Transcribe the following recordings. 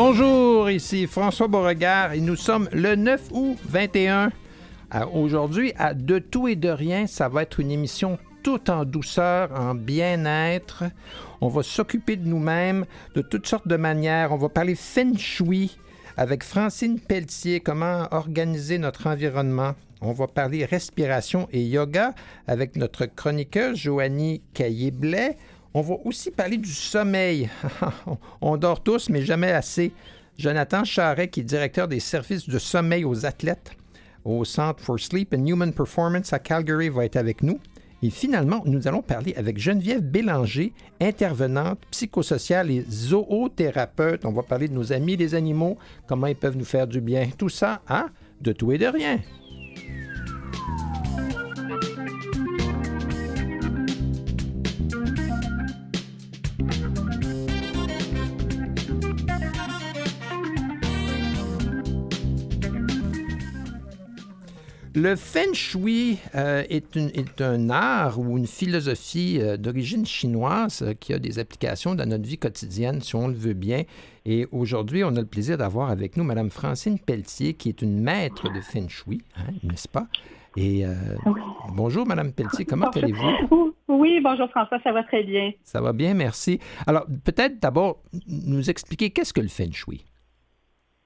Bonjour, ici François Beauregard et nous sommes le 9 août 21. Aujourd'hui, à De tout et de rien, ça va être une émission tout en douceur, en bien-être. On va s'occuper de nous-mêmes de toutes sortes de manières. On va parler feng shui avec Francine Pelletier, comment organiser notre environnement. On va parler respiration et yoga avec notre chroniqueur Joanie Caillé-Blais. On va aussi parler du sommeil. On dort tous, mais jamais assez. Jonathan Charret, qui est directeur des services de sommeil aux athlètes au Centre for Sleep and Human Performance à Calgary, va être avec nous. Et finalement, nous allons parler avec Geneviève Bélanger, intervenante psychosociale et zoothérapeute. On va parler de nos amis les animaux, comment ils peuvent nous faire du bien. Tout ça, hein, de tout et de rien. Le feng shui euh, est, un art ou une philosophie euh, d'origine chinoise euh, qui a des applications dans notre vie quotidienne, si on le veut bien. Et aujourd'hui, on a le plaisir d'avoir avec nous Mme Francine Pelletier, qui est une maître de feng shui, hein, n'est-ce pas? Et bonjour, Mme Pelletier, comment allez-vous? Oui, bonjour François, ça va très bien. Ça va bien, merci. Alors, peut-être d'abord nous expliquer qu'est-ce que le feng shui?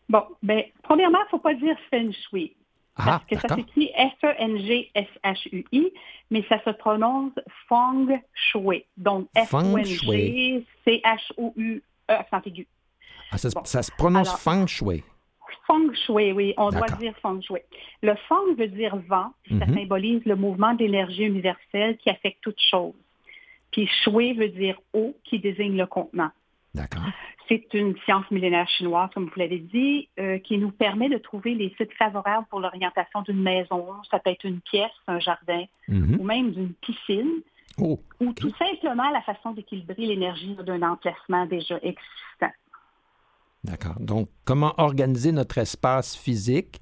Bon, bien, premièrement, il ne faut pas dire feng shui. Ah, parce que ça s'écrit F-E-N-G-S-H-U-I, mais ça se prononce Feng Shui. Donc F-E-N-G-C-H-O-U-E, accent aigu. Ah, ça, ça, se prononce Feng Shui. Feng Shui, oui, on doit dire Feng Shui. Le Feng veut dire vent, puis ça mhm. symbolise le mouvement d'énergie universelle qui affecte toute chose. Puis Shui veut dire eau, qui désigne le contenant. D'accord. C'est une science millénaire chinoise, comme vous l'avez dit, euh, qui nous permet de trouver les sites favorables pour l'orientation d'une maison. Ça peut être une pièce, un jardin, mhm. ou même d'une piscine. Oh, ou tout simplement la façon d'équilibrer l'énergie d'un emplacement déjà existant. D'accord. Donc, comment organiser notre espace physique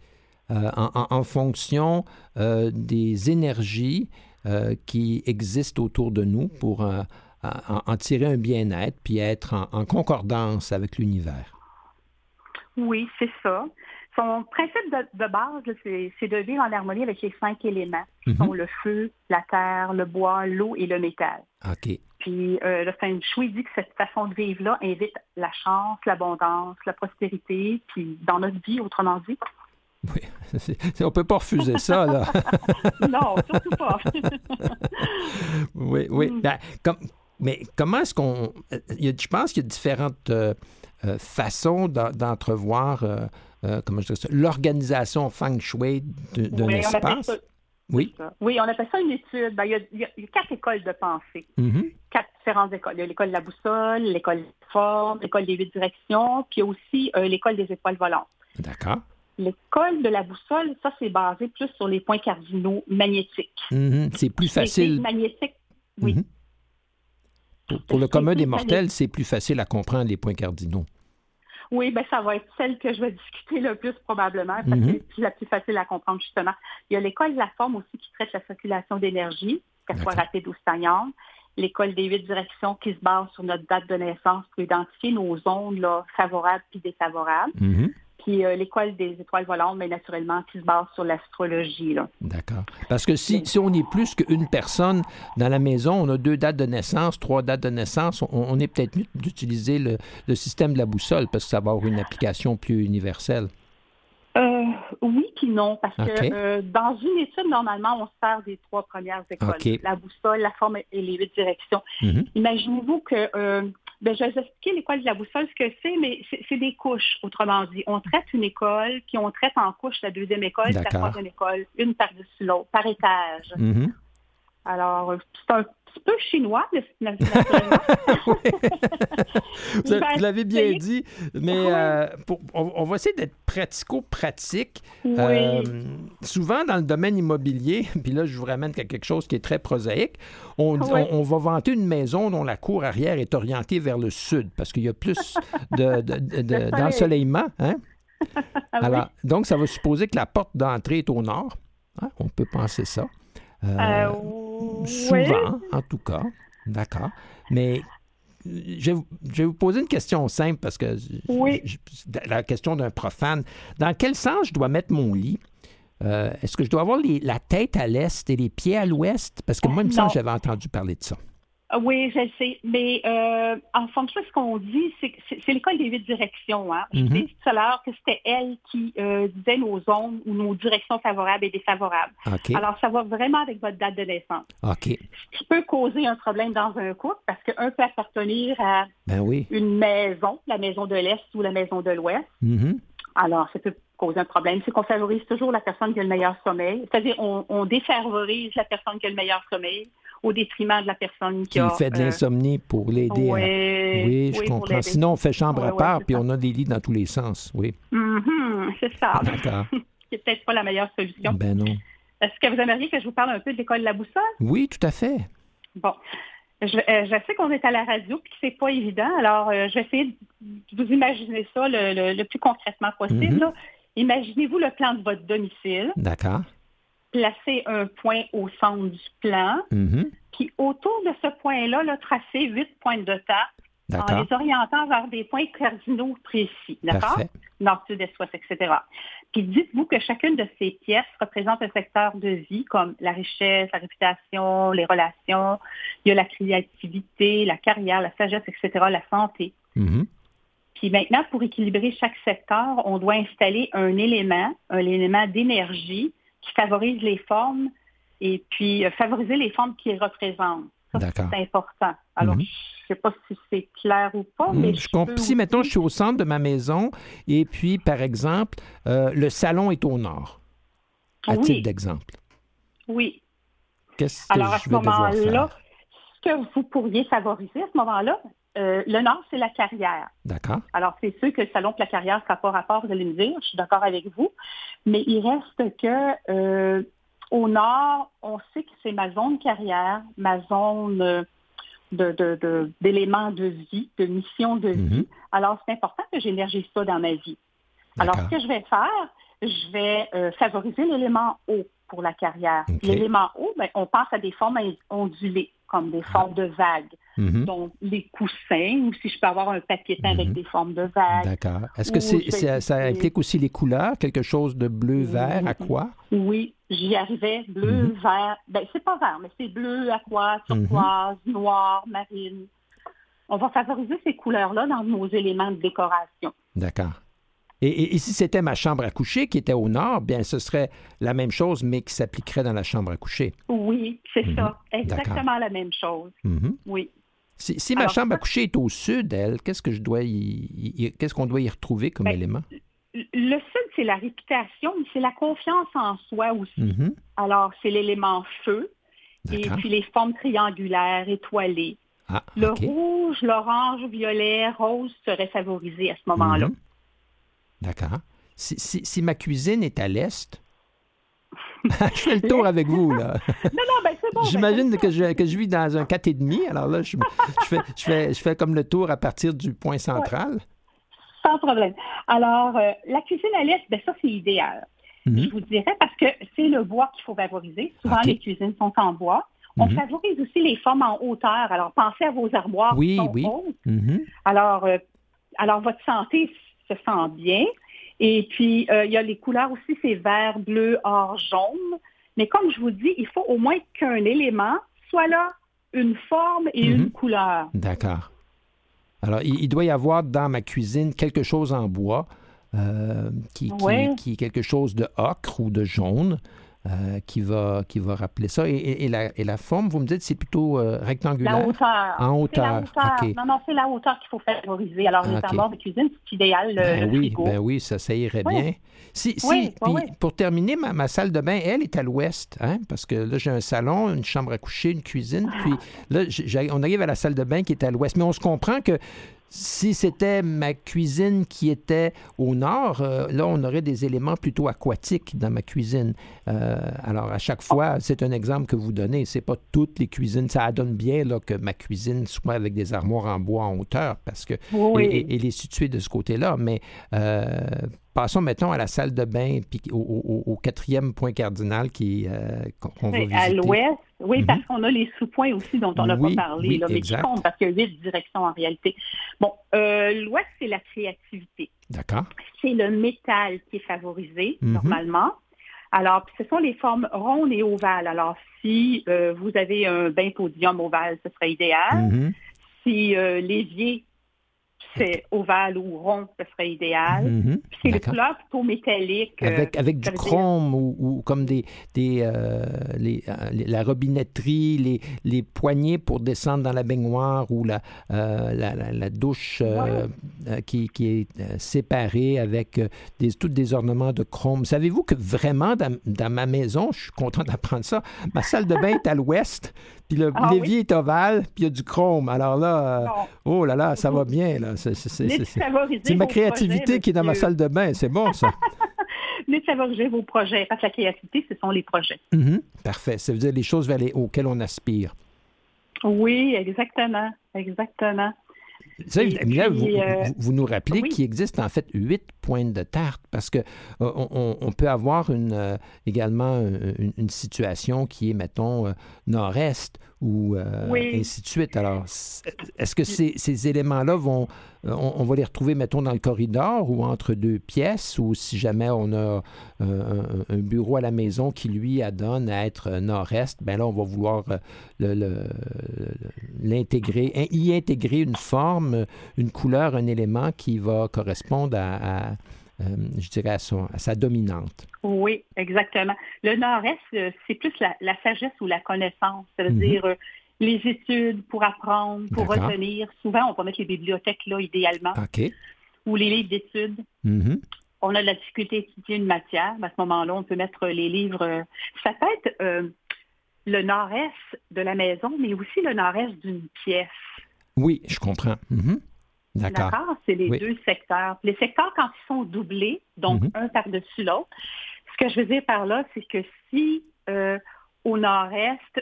euh, en, fonction euh, des énergies qui existent autour de nous pour en, tirer un bien-être puis être en, concordance avec l'univers. Oui, c'est ça. Son principe de, base, c'est de vivre en harmonie avec les cinq éléments, qui sont mhm. le feu, la terre, le bois, l'eau et le métal. OK. Puis euh, le Feng Shui dit que cette façon de vivre-là invite la chance, l'abondance, la prospérité, puis dans notre vie, autrement dit. Oui, on ne peut pas refuser ça, là. non, surtout pas. oui, oui. Mm. Ben, comme, mais comment est-ce qu'on... Je pense qu'il y a différentes euh, euh, façons d'entrevoir euh, comment je l'organisation feng shui d'un espace? Oui. Oui, on appelle ça une étude. Ben, il, y a, quatre écoles de pensée. Mm-hmm. Quatre différentes écoles. Il y a l'école de la boussole, l'école des formes, l'école des huit directions, puis il y a aussi l'école des étoiles volantes. D'accord. L'école de la boussole, ça, c'est basé plus sur les points cardinaux magnétiques. Mm-hmm. C'est plus facile. Les magnétiques, oui. Mm-hmm. Pour, le commun des mortels, c'est plus facile à comprendre les points cardinaux. Oui, ben ça va être celle que je vais discuter le plus probablement, parce que mhm. c'est la plus facile à comprendre justement. Il y a l'école de la forme aussi qui traite la circulation d'énergie, qu'elle soit rapide ou stagnante. L'école des huit directions qui se base sur notre date de naissance pour identifier nos ondes là, favorables puis défavorables. Mhm. Puis euh, l'école des étoiles volantes, mais naturellement, qui se base sur l'astrologie. D'accord. Parce que si, si on est plus qu'une personne dans la maison, on a deux dates de naissance, trois dates de naissance, on, est peut-être mieux d'utiliser le, système de la boussole parce que ça va avoir une application plus universelle. Euh, oui puis non, parce que euh, dans une étude, normalement, on se sert des trois premières écoles. La boussole, la forme et les huit directions. Mm-hmm. Imaginez-vous que ben, je vais vous expliquer l'école de la boussole, ce que c'est, mais c'est des couches, autrement dit. On traite une école, puis on traite en couche la deuxième école, la troisième école, une par-dessus l'autre, par étage. Mm-hmm. Alors, c'est un petit peu chinois, Vous l'avez bien dit, mais euh, on, va essayer d'être pratico-pratique. Euh, souvent, dans le domaine immobilier, puis là, je vous ramène à quelque chose qui est très prosaïque, on, on, va vanter une maison dont la cour arrière est orientée vers le sud parce qu'il y a plus d'ensoleillement. De, hein? Alors, Donc, ça va supposer que la porte d'entrée est au nord. Hein? On peut penser ça. Euh, souvent, en tout cas. D'accord. Mais je, vais vous poser une question simple parce que oui. la question d'un profane. Dans quel sens je dois mettre mon lit? Euh, est-ce que je dois avoir la tête à l'est et les pieds à l'ouest? Parce que moi, il me semble que j'avais entendu parler de ça. Ah oui, je le sais. Mais euh, en fonction de ce qu'on dit, c'est l'école des huit directions. Hein? Je disais tout à l'heure que c'était elle qui euh, disait nos zones ou nos directions favorables et défavorables. Alors, ça va vraiment avec votre date de naissance. OK. Ce qui peut causer un problème dans un couple parce qu'un peut appartenir à ben oui. une maison, la maison de l'Est ou la maison de l'Ouest. Mm-hmm. Alors, ça peut cause un problème, c'est qu'on favorise toujours la personne qui a le meilleur sommeil. C'est-à-dire, on, défavorise la personne qui a le meilleur sommeil au détriment de la personne qui, qui a... fait de euh, l'insomnie pour l'aider. Oui, je comprends. Sinon, on fait chambre à part, puis on a des lits dans tous les sens, oui. Mm-hmm, c'est ça. Ah, d'accord. c'est peut-être pas la meilleure solution. Ben non. Est-ce que vous aimeriez que je vous parle un peu de l'école de la boussole? Oui, tout à fait. Bon. Je, euh, sais qu'on est à la radio et que c'est pas évident. Alors, euh, je vais essayer de vous imaginer ça le, plus concrètement possible. Mm-hmm. Imaginez-vous le plan de votre domicile. D'accord. Placez un point au centre du plan. Mm-hmm. Puis autour de ce point-là, là, tracez huit points de temps en les orientant vers des points cardinaux précis. D'accord? Nord, sud, est, ouest, etc. Puis dites-vous que chacune de ces pièces représente un secteur de vie comme la richesse, la réputation, les relations. Il y a la créativité, la carrière, la sagesse, etc., la santé. Mm-hmm. Puis maintenant, pour équilibrer chaque secteur, on doit installer un élément, un élément d'énergie qui favorise les formes et puis euh, favoriser les formes qui représentent. Ça, c'est important. Alors, mhm. je ne sais pas si c'est clair ou pas, mais je. Si, mettons, je suis au centre de ma maison et puis, par exemple, euh, le salon est au nord, à titre d'exemple. Oui. Qu'est-ce que Alors, à ce moment-là, ce que vous pourriez favoriser à ce moment-là, euh, le nord, c'est la carrière. D'accord. Alors, c'est sûr que le salon de la carrière, ça n'a pas rapport, vous allez me dire, je suis d'accord avec vous. Mais il reste que euh, au nord, on sait que c'est ma zone carrière, ma zone d'éléments de, vie, de mission de mhm. vie. Alors, c'est important que j'énergise ça dans ma vie. Alors, ce que je vais faire, je vais euh, favoriser l'élément haut pour la carrière. L'élément haut, ben, on pense à des formes ondulées, comme des formes de vagues. Mhm. Donc, les coussins, ou si je peux avoir un papier peint avec mhm. des formes de vagues. D'accord. Est-ce que c'est, ça, implique aussi les couleurs, quelque chose de bleu, vert, à quoi? Oui, j'y arrivais. Bleu, mhm. vert. Ben, c'est pas vert, mais c'est bleu, aqua, turquoise, noir, marine. On va favoriser ces couleurs-là dans nos éléments de décoration. D'accord. Et, si c'était ma chambre à coucher qui était au nord, bien, ce serait la même chose, mais qui s'appliquerait dans la chambre à coucher. Oui, c'est ça. Exactement la même chose. Oui. Si, ma chambre à coucher est au sud, elle, qu'est-ce que je dois y, qu'est-ce qu'on doit y retrouver comme ben, élément? Le sud, c'est la réputation, mais c'est la confiance en soi aussi. Mm-hmm. Alors, c'est l'élément feu, et puis les formes triangulaires, étoilées. Ah, le rouge, l'orange, violet, rose seraient favorisés à ce moment-là. D'accord. Si, ma cuisine est à l'est, je fais le tour avec vous, là. non, non, ben c'est bon. Ben, J'imagine que, je, que je vis dans un 4,5. Alors là, je, fais, je, fais, je fais comme le tour à partir du point central. Sans problème. Alors, euh, la cuisine à l'est, ben ça, c'est idéal. Mhm. Je vous dirais parce que c'est le bois qu'il faut favoriser. Souvent, les cuisines sont en bois. On mhm. favorise aussi les formes en hauteur. Alors, pensez à vos armoires oui, qui sont oui. Mhm. Alors, euh, alors, votre santé, se sent bien. Et puis, euh, il y a les couleurs aussi, c'est vert, bleu, or, jaune. Mais comme je vous dis, il faut au moins qu'un élément soit là, une forme et une mhm. couleur. D'accord. Alors, il, doit y avoir dans ma cuisine quelque chose en bois, euh, qui, qui, quelque chose de ocre ou de jaune. Euh, qui, va, qui va rappeler ça. Et, la, et, la, forme, vous me dites, c'est plutôt euh, rectangulaire? La hauteur. En hauteur. Non, non, c'est la hauteur qu'il faut favoriser. Alors, les okay. de cuisine, c'est idéal. Ben oui, ben oui, ça, ça irait bien. Si, si, pour terminer, ma, ma, salle de bain, elle, est à l'ouest, hein, parce que là, j'ai un salon, une chambre à coucher, une cuisine, puis là, on arrive à la salle de bain qui est à l'ouest. Mais on se comprend que si c'était ma cuisine qui était au nord, euh, là, on aurait des éléments plutôt aquatiques dans ma cuisine. Euh, alors, à chaque fois, c'est un exemple que vous donnez. C'est pas toutes les cuisines. Ça donne bien là, que ma cuisine soit avec des armoires en bois en hauteur, parce que oui. elle est située de ce côté-là. Mais euh, passons, mettons, à la salle de bain, puis au, quatrième point cardinal qui qu'on va visiter. À l'ouest, Oui, parce qu'on a les sous-points aussi dont on n'a pas parlé, là, mais qui comptent parce qu'il y a huit directions en réalité. Bon, euh, l'ouest, c'est la créativité. D'accord. C'est le métal qui est favorisé, mhm. normalement. Alors, ce sont les formes rondes et ovales. Alors, si euh, vous avez un bain podium ovale, ce serait idéal. Mhm. Si euh, l'évier c'est ovale ou rond, ce serait idéal. Mhm. C'est le plutôt métallique. Euh, avec, avec du chrome ou, comme des, des euh, les, euh, la robinetterie, les, les poignées pour descendre dans la baignoire ou la, la, la, douche qui, qui, est séparée avec des, tous des ornements de chrome. Savez-vous que vraiment dans, dans ma maison, je suis content d'apprendre ça, ma salle de bain est à l'ouest, puis le ah l'évier est ovale, puis il y a du chrome. Alors là, oh là là, ça va bien. Là. C'est ma créativité qui est dans ma salle de bain. C'est bon, ça. de favoriser vos projets. Parce que la créativité, ce sont les projets. Mm-hmm. Parfait. Ça veut dire les choses vers les, auxquelles on aspire. Oui, exactement. Exactement. Euh, vous, nous rappelez qu'il existe en fait huit pointes de tarte parce que euh, on, peut avoir une, euh, également une, situation qui est, mettons, nord-est ou ainsi de suite. Alors, est-ce que ces, ces éléments-là vont euh, on, va les retrouver, mettons, dans le corridor ou entre deux pièces, ou si jamais on a un, bureau à la maison qui, lui, adonne à être nord-est, ben là, on va vouloir l'intégrer, y intégrer une forme, une couleur, un élément qui va correspondre à, je dirais, à, sa dominante. Oui, exactement. Le nord-est, c'est plus la, sagesse ou la connaissance. cest à mhm. dire les études pour apprendre, pour retenir. Souvent, on peut mettre les bibliothèques là, idéalement. Ou les livres d'études. Mm-hmm. On a de la difficulté à étudier une matière. À ce moment-là, on peut mettre les livres. Euh, ça peut être euh, le nord-est de la maison, mais aussi le nord-est d'une pièce. Oui, je comprends. Mm-hmm. D'accord. D'accord, c'est les deux secteurs. Les secteurs, quand ils sont doublés, donc mm-hmm. un par-dessus l'autre, ce que je veux dire par là, c'est que si euh, au nord-est,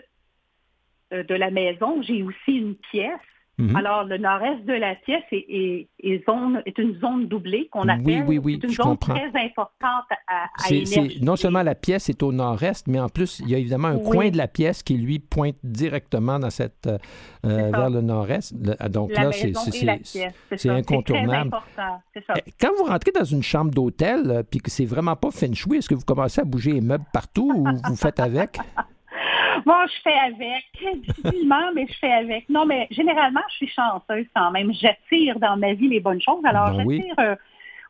euh, de la maison, j'ai aussi une pièce. Mhm. Alors, le nord-est de la pièce est, zone, est, une zone doublée qu'on appelle. Oui, oui, oui, une zone très importante à, à Non seulement la pièce est au nord-est, mais en plus, il y a évidemment un coin de la pièce qui, lui, pointe directement dans cette, euh, euh, vers le nord-est. Donc là, c'est incontournable. Eh, quand vous rentrez dans une chambre d'hôtel, puis que c'est vraiment pas feng shui, est-ce que vous commencez à bouger les meubles partout ou vous faites avec? Bon, je fais avec. Difficilement, mais je fais avec. Non, mais généralement, je suis chanceuse quand même. J'attire dans ma vie les bonnes choses. Alors, ben j'attire euh,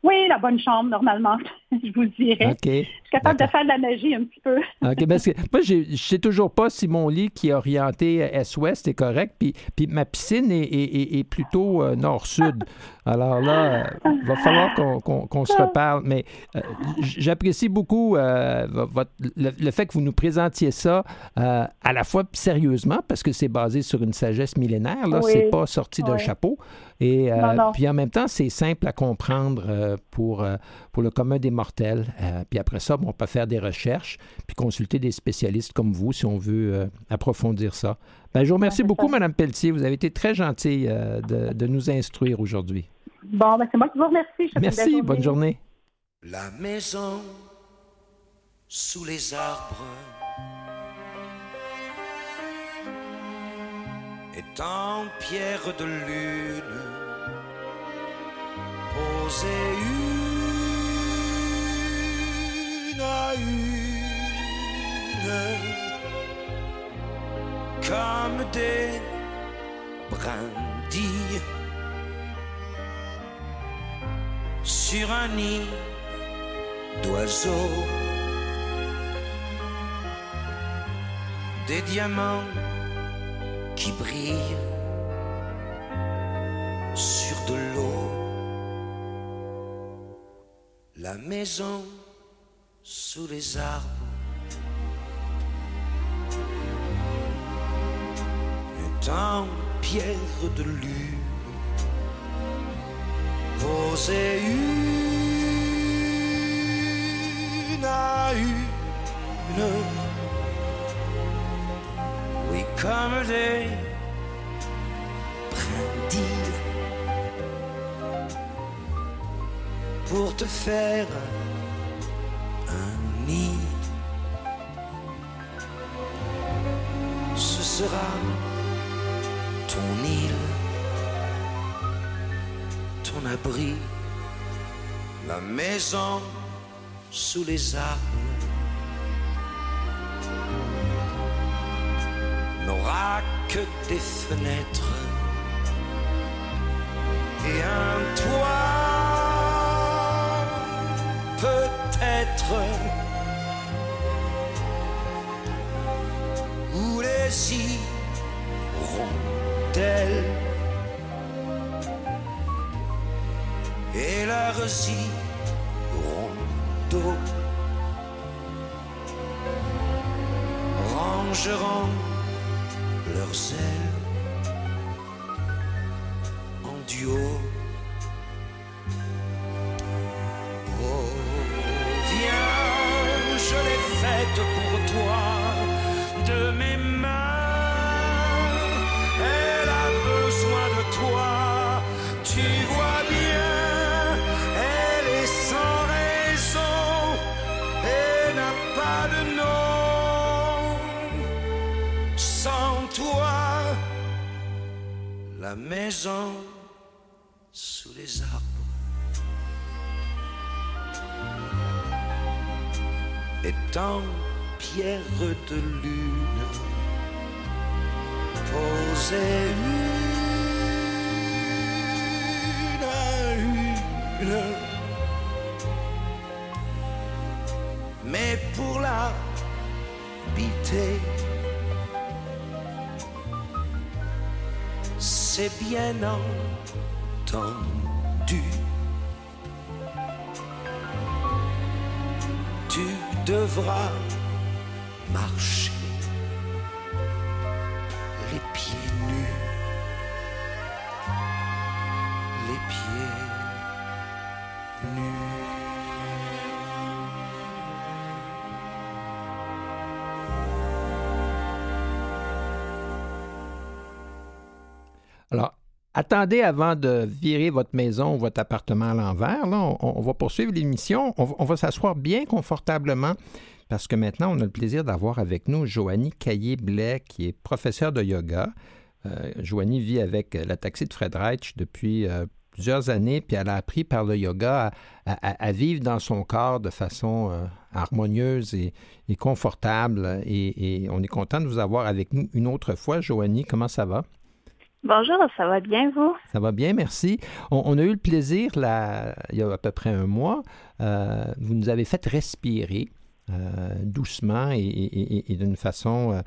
oui, la bonne chambre, normalement, je vous le dirais. Je suis capable de faire de la magie un petit peu. OK, parce que moi, je ne sais toujours pas si mon lit qui est orienté est-ouest est correct, puis, puis ma piscine est, est, est plutôt euh, nord-sud. Alors là, il va falloir qu'on se reparle. Mais euh, j'apprécie beaucoup euh, votre, le, fait que vous nous présentiez ça à la fois sérieusement, parce que c'est basé sur une sagesse millénaire. Là, c'est pas sorti d'un chapeau. Et puis en même temps, c'est simple à comprendre euh, pour, euh, pour le commun des mortels. Euh, puis après ça, on peut faire des recherches, puis consulter des spécialistes comme vous si on veut approfondir ça. Ben, je vous remercie beaucoup, Mme Pelletier. Vous avez été très gentille de, de, nous instruire aujourd'hui. Bon, ben, c'est moi qui vous remercie. Merci, bonne journée. La maison sous les arbres est en pierre de lune posée une à une comme des brindilles sur un nid d'oiseaux. Des diamants qui brillent sur de l'eau la maison sous les arbres est en pierre de lune posée une à une. Oui, comme des brindilles pour te faire un nid. sera ton île, ton abri, la maison sous les arbres que des fenêtres et un toit peut-être où les hirondelles et leurs hirondeaux rangeront leurs pierre de lune posée une à une. Mais pour la habiter, c'est bien entendu. Tu devras Alors, attendez avant de virer votre maison ou votre appartement à l'envers. On, va poursuivre l'émission. On, va- s'asseoir bien confortablement parce que maintenant, on a le plaisir d'avoir avec nous Joanie Caillé-Blais, qui est professeure de yoga. Euh, Joanie vit avec la taxi de Fred Reich depuis euh, plusieurs années, puis elle a appris par le yoga à, vivre dans son corps de façon euh, harmonieuse et, et confortable. Et, et on est content de vous avoir avec nous une autre fois. Joanie, comment ça va? Bonjour, ça va bien, vous? Ça va bien, merci. On, on a eu le plaisir, là, il y a à peu près un mois, euh, vous nous avez fait respirer euh, doucement et, et- et- et d'une façon euh,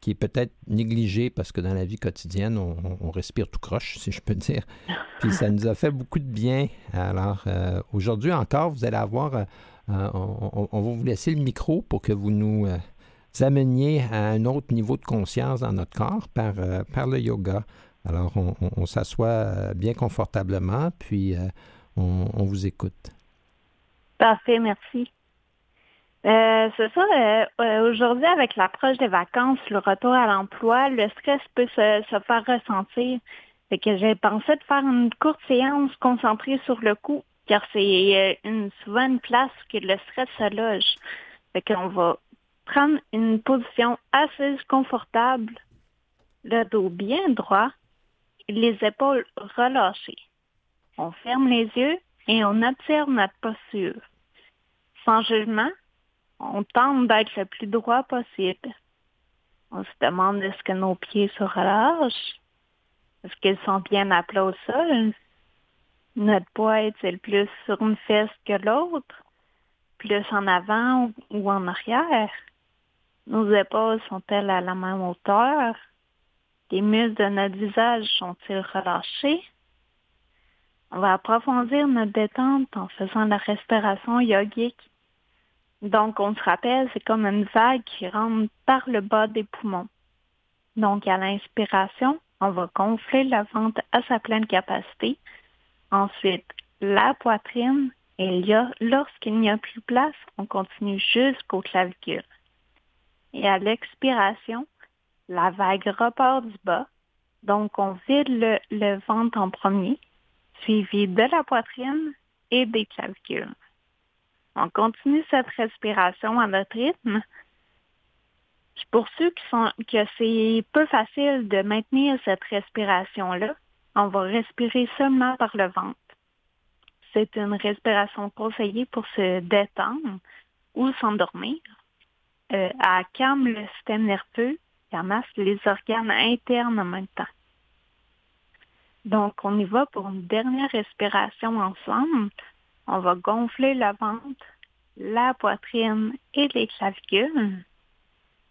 qui est peut-être négligée parce que dans la vie quotidienne, on, respire tout croche, si je peux dire. Puis ça nous a fait beaucoup de bien. Alors, aujourd'hui encore, vous allez avoir, on, va vous laisser le micro pour que vous nous ameniez à un autre niveau de conscience dans notre corps par, par le yoga. Alors, on, s'assoit euh, bien confortablement, puis euh, on, vous écoute. Parfait, merci. Euh, c'est ça, aujourd'hui, avec l'approche des vacances, le retour à l'emploi, le stress peut se, faire ressentir. J'ai pensé de faire une courte séance concentrée sur le coup, car c'est une, souvent place que le stress se loge. Fait qu'on va prendre une position assise confortable, le dos bien droit, les épaules relâchées. On ferme les yeux et on observe notre posture. Sans jugement, on tente d'être le plus droit possible. On se demande est-ce que nos pieds se relâchent? Est-ce qu'ils sont bien à plat au sol? Notre poids est-il plus sur une fesse que l'autre? Plus en avant ou en arrière? Nos épaules sont-elles à la même hauteur? Les muscles de notre visage sont-ils relâchés? On va approfondir notre détente en faisant la respiration yogique. Donc, on se rappelle, c'est comme une vague qui rentre par le bas des poumons. Donc, à l'inspiration, on va gonfler le ventre à sa pleine capacité. Ensuite, la poitrine. Et lorsqu'il n'y a plus place, on continue jusqu'au clavicule. Et à l'expiration, la vague repart du bas. Donc, on vide le, le ventre en premier, suivi de la poitrine et des clavicules. On continue cette respiration à notre rythme. Pour ceux qui sont que c'est peu facile de maintenir cette respiration-là, on va respirer seulement par le ventre. C'est une respiration conseillée pour se détendre ou s'endormir. Euh, elle calme le système nerveux et amasse les organes internes en même temps. Donc, on y va pour une dernière respiration ensemble. On va gonfler le ventre, la poitrine et les clavicules.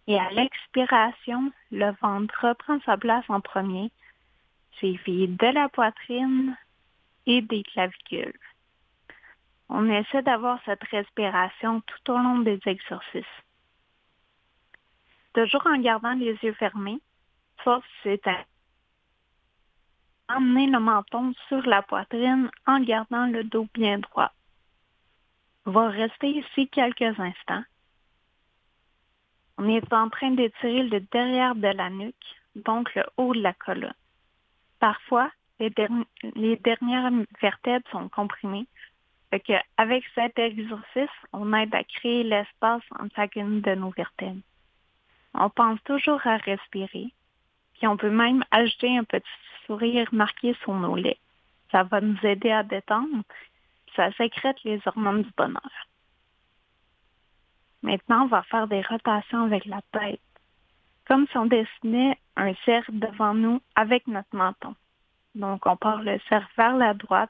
Et à l'expiration, le ventre reprend sa place en premier, suivi de la poitrine et des clavicules. On essaie d'avoir cette respiration tout au long des exercices. Toujours en gardant les yeux fermés, sauf c'est emmener le menton sur la poitrine en gardant le dos bien droit. On va rester ici quelques instants. On est en train d'étirer le derrière de la nuque, donc le haut de la colonne. Parfois, les, dernières vertèbres sont comprimées. Avec cet exercice, on aide à créer l'espace entre chacune de nos vertèbres. On pense toujours à respirer, puis on peut même ajouter un petit sourire marqué sur nos lèvres. Ça va nous aider à détendre. Ça sécrète les hormones du bonheur. Maintenant, on va faire des rotations avec la tête, comme si on dessinait un cercle devant nous avec notre menton. Donc, on part le cercle vers la droite,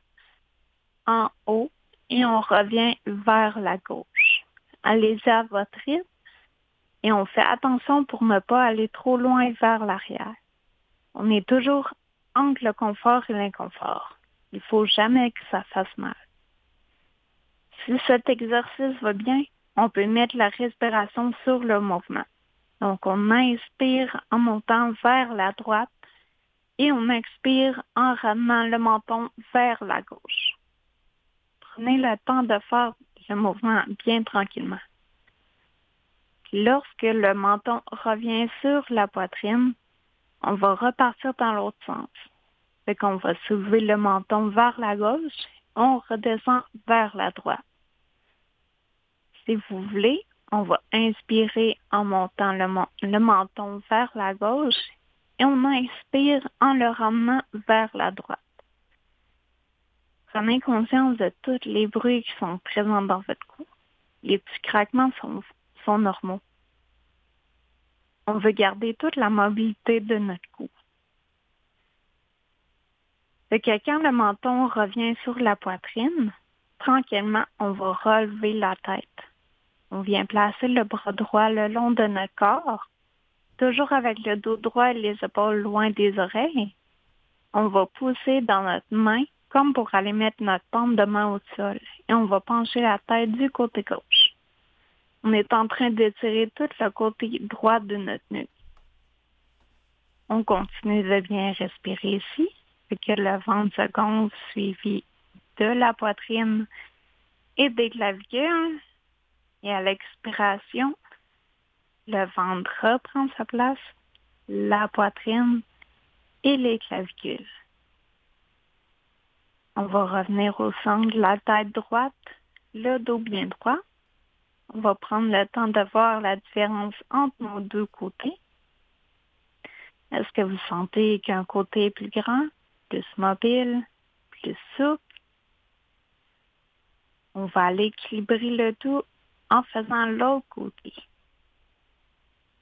en haut, et on revient vers la gauche. Allez-y à votre rythme et on fait attention pour ne pas aller trop loin vers l'arrière. On est toujours entre le confort et l'inconfort. Il ne faut jamais que ça fasse mal. Si cet exercice va bien, on peut mettre la respiration sur le mouvement. Donc, on inspire en montant vers la droite et on expire en ramenant le menton vers la gauche. Prenez le temps de faire le mouvement bien tranquillement. Lorsque le menton revient sur la poitrine, on va repartir dans l'autre sens. Fait qu'on va soulever le menton vers la gauche, on redescend vers la droite. Si vous voulez, on va inspirer en montant le, menton vers la gauche et on inspire en le ramenant vers la droite. Prenez conscience de tous les bruits qui sont présents dans votre cou. Les petits craquements sont, normaux on veut garder toute la mobilité de notre cou. Fait que quand le menton revient sur la poitrine, tranquillement, on va relever la tête. On vient placer le bras droit le long de notre corps, toujours avec le dos droit et les épaules loin des oreilles. On va pousser dans notre main comme pour aller mettre notre paume de main au sol et on va pencher la tête du côté gauche. On est en train d'étirer tout le côté droit de notre nuque. On continue de bien respirer ici, et que le ventre se gonfle suivi de la poitrine et des clavicules. Et à l'expiration, le ventre reprend sa place, la poitrine et les clavicules. On va revenir au centre la tête droite, le dos bien droit. On va prendre le temps de voir la différence entre nos deux côtés. Est-ce que vous sentez qu'un côté est plus grand, plus mobile, plus souple? On va aller équilibrer le tout en faisant l'autre côté.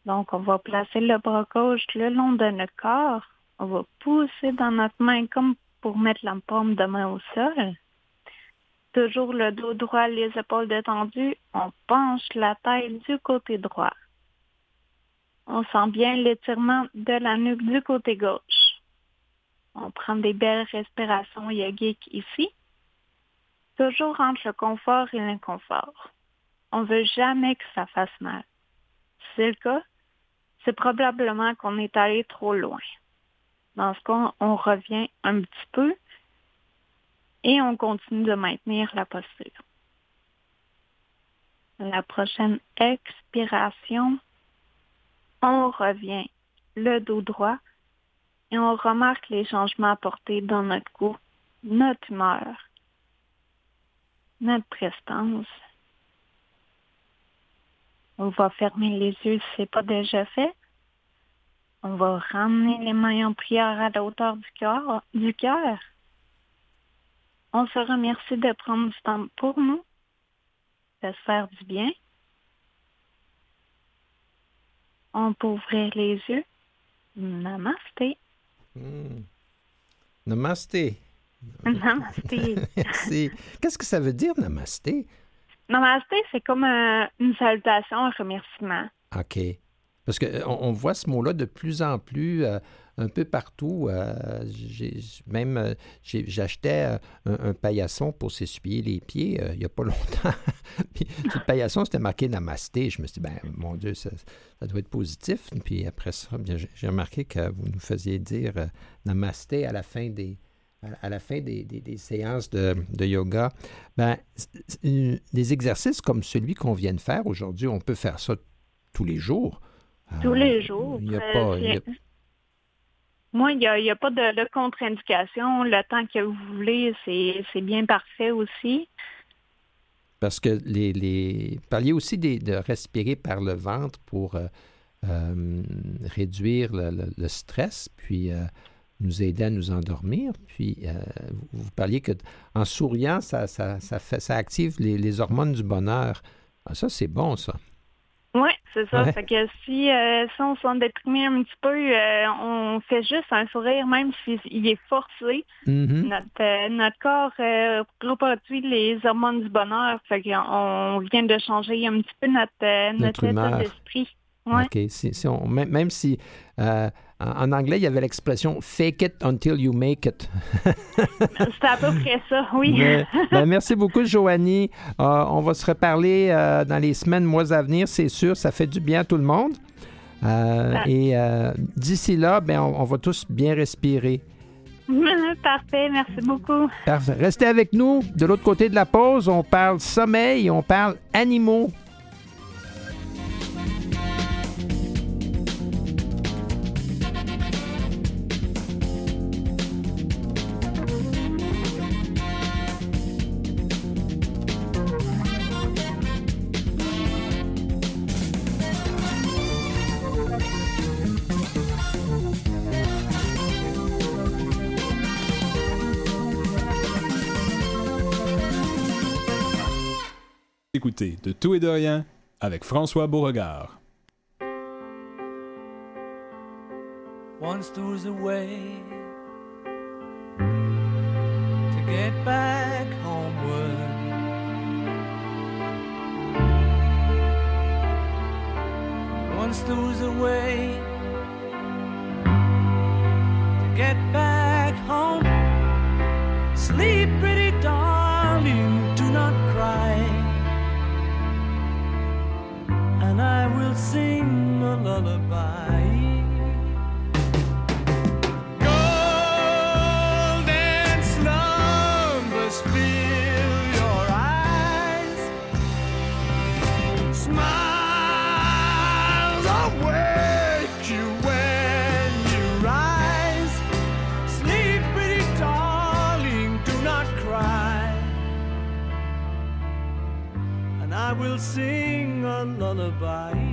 Donc, on va placer le bras gauche le long de notre corps. On va pousser dans notre main comme pour mettre la paume de main au sol. Toujours le dos droit, les épaules détendues. On penche la tête du côté droit. On sent bien l'étirement de la nuque du côté gauche. On prend des belles respirations yogiques ici. Toujours entre le confort et l'inconfort. On veut jamais que ça fasse mal. Si c'est le cas, c'est probablement qu'on est allé trop loin. Dans ce cas, on revient un petit peu et on continue de maintenir la posture. La prochaine expiration, on revient le dos droit et on remarque les changements apportés dans notre cou, notre humeur, notre prestance. On va fermer les yeux si ce n'est pas déjà fait. On va ramener les mains en prière à la hauteur du. Du cœur. On se remercie de prendre du temps pour nous, de se faire du bien. On peut ouvrir les yeux. Namasté. Hmm. Namasté. Namasté. Merci. Qu'est-ce que ça veut dire, namasté? Namasté, c'est comme une salutation, un remerciement. OK. Parce qu'on euh, on voit ce mot-là de plus en plus euh, un peu partout. Euh, même, j'achetais un, paillasson pour s'essuyer les pieds il n'y a pas longtemps. Le paillasson, c'était marqué Namasté. Je me suis dit, ben, mon Dieu, ça, doit être positif. Puis après ça, j'ai remarqué que vous nous faisiez dire Namasté à la fin des, à la fin des, séances de, yoga, ben, des exercices comme celui qu'on vient de faire aujourd'hui, on peut faire ça tous les jours. Tous les jours. Il a pas, Moi, il n'y a, pas de, contre-indication. Le temps que vous voulez, c'est bien parfait aussi. Parce que les, les... parliez aussi de respirer par le ventre pour euh, euh, réduire le, stress, puis euh, nous aider à nous endormir. Puis vous, parliez que en souriant, ça, ça, fait, ça active les, hormones du bonheur. Ah, ça, c'est bon, ça. Oui, c'est ça. Fait que si, euh, si on s'en déprimé un petit peu, euh, on fait juste un sourire, même s'il est forcé. Mm-hmm. notre, euh, notre corps reproduit les hormones du bonheur. Fait qu'on vient de changer un petit peu notre, notre, état d'esprit. OK. Si, on, même, si en, anglais, il y avait l'expression fake it until you make it. C'est à peu près ça, oui. Ben, merci beaucoup, Joanie. Euh, on va se reparler euh, dans les semaines, mois à venir, c'est sûr. Ça fait du bien à tout le monde. Euh, ah. Et d'ici là, ben, on, va tous bien respirer. Parfait, merci beaucoup. Parfait. Restez avec nous. De l'autre côté de la pause, on parle sommeil, on parle animaux. De Tout et de rien avec François Beauregard. Once there was a way to get back homeward. Once there was a way to get back home. Sleep, pretty and I will sing a lullaby.